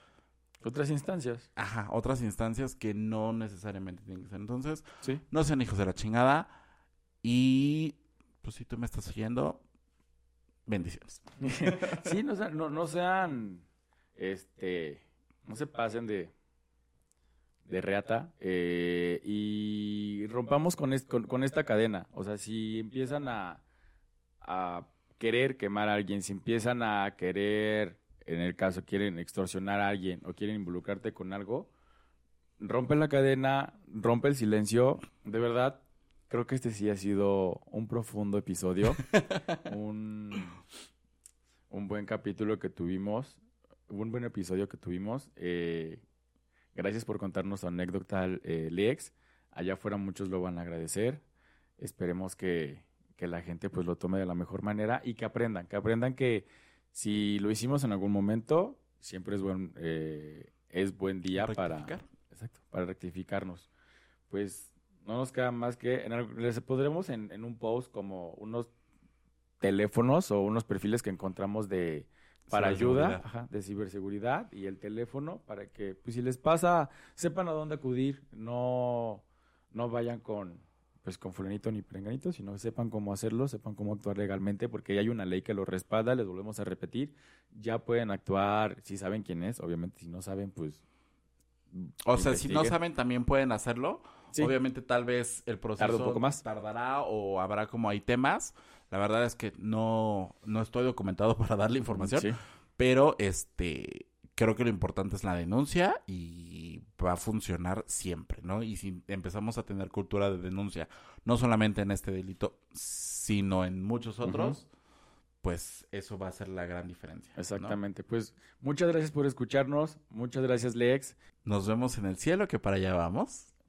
Otras instancias. ajá, otras instancias que no necesariamente tienen que ser. Entonces, Sí. no sean hijos de la chingada y pues si tú me estás siguiendo, bendiciones. [LAUGHS] sí, no sean, no, no sean, este, no se pasen de, de reata eh, y rompamos con, con, con esta cadena. O sea, si empiezan a, a querer quemar a alguien, si empiezan a querer, en el caso, quieren extorsionar a alguien o quieren involucrarte con algo, rompe la cadena, rompe el silencio. De verdad, creo que este sí ha sido un profundo episodio. [LAUGHS] un, un buen capítulo que tuvimos, un buen episodio que tuvimos. Eh, gracias por contarnos tu anécdota, eh, Lex. Allá afuera muchos lo van a agradecer. Esperemos que, que la gente pues lo tome de la mejor manera y que aprendan, que aprendan que si lo hicimos en algún momento, siempre es buen, eh, es buen día para, exacto, para rectificarnos. Pues no nos queda más que, en algo- les podremos en, en un post como unos teléfonos o unos perfiles que encontramos de para ayuda, ajá, de ciberseguridad y el teléfono para que, pues si les pasa, sepan a dónde acudir, no, no vayan con, pues con fulanito ni prenganito, sino que sepan cómo hacerlo, sepan cómo actuar legalmente, porque ya hay una ley que lo respalda, les volvemos a repetir, ya pueden actuar, si saben quién es, obviamente, si no saben, pues... O sea, si no saben, también pueden hacerlo. Sí. Obviamente, tal vez el proceso Tarda un poco más. tardará o habrá como hay temas. La verdad es que no, no estoy documentado [LAUGHS] para darle información. Sí. Pero este creo que lo importante es la denuncia y va a funcionar siempre, ¿no? Y si empezamos a tener cultura de denuncia, no solamente en este delito, sino en muchos otros, pues eso va a ser la gran diferencia. ¿no? Exactamente. Pues muchas gracias por escucharnos. Muchas gracias, Lex. Nos vemos en el cielo, que para allá vamos.